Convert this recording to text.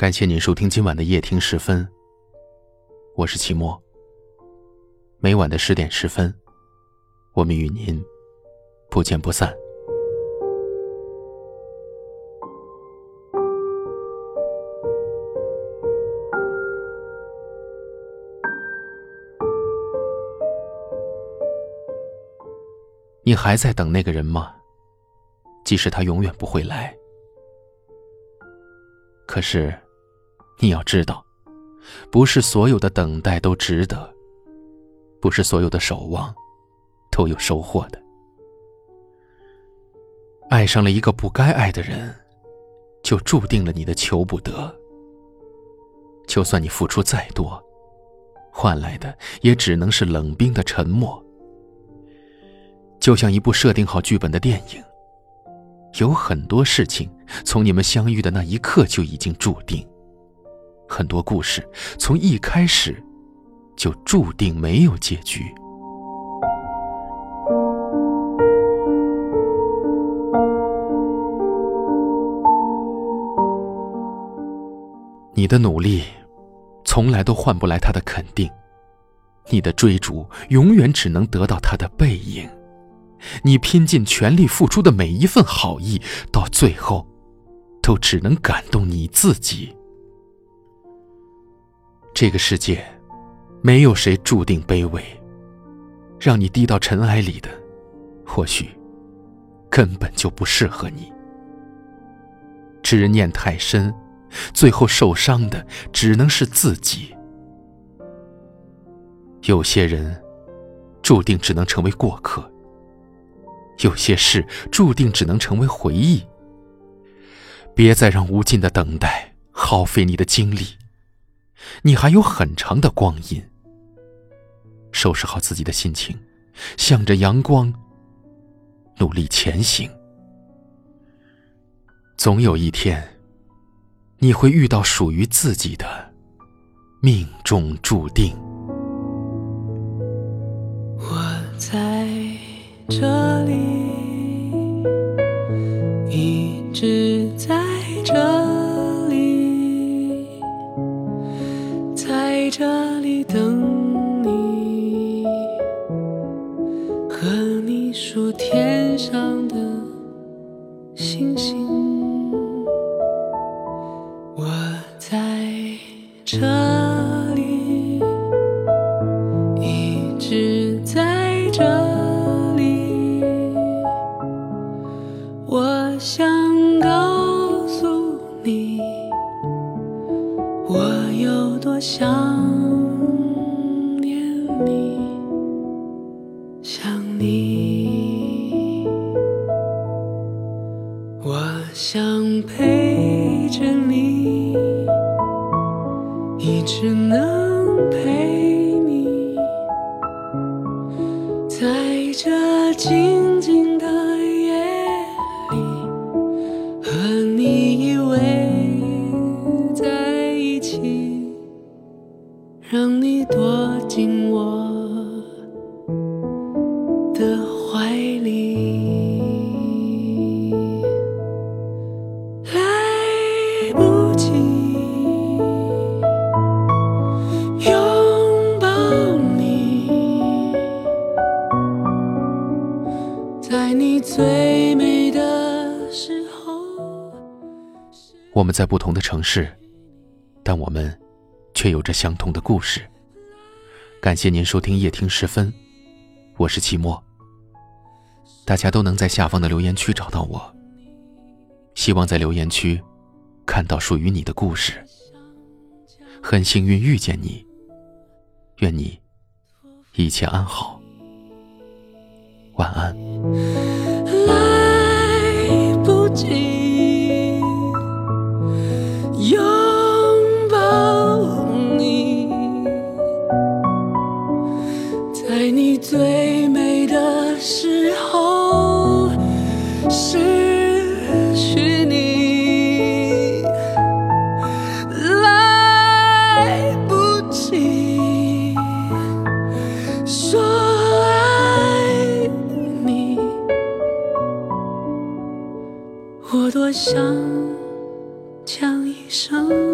感谢您收听今晚的夜听时分，我是齐墨。每晚的十点十分，我们与您不见不散。你还在等那个人吗？即使他永远不会来，可是。你要知道，不是所有的等待都值得，不是所有的守望都有收获的。爱上了一个不该爱的人，就注定了你的求不得。就算你付出再多，换来的也只能是冷冰的沉默。就像一部设定好剧本的电影，有很多事情从你们相遇的那一刻就已经注定。很多故事从一开始就注定没有结局。你的努力从来都换不来他的肯定，你的追逐永远只能得到他的背影，你拼尽全力付出的每一份好意，到最后都只能感动你自己。这个世界，没有谁注定卑微。让你低到尘埃里的，或许根本就不适合你。执念太深，最后受伤的只能是自己。有些人注定只能成为过客，有些事注定只能成为回忆。别再让无尽的等待耗费你的精力。你还有很长的光阴，收拾好自己的心情，向着阳光努力前行。总有一天，你会遇到属于自己的命中注定。我在这里，在这里等你，和你数天上的星星。我在这陪着你，一直能陪你，在这静静的夜里，和你依偎在一起，让你躲进我的怀里。你最美的时候。我们在不同的城市，但我们却有着相同的故事。感谢您收听夜听时分，我是寂寞。大家都能在下方的留言区找到我。希望在留言区看到属于你的故事。很幸运遇见你，愿你一切安好，晚安。在你最美的时候，失去你，来不及说爱你，我多想讲一声。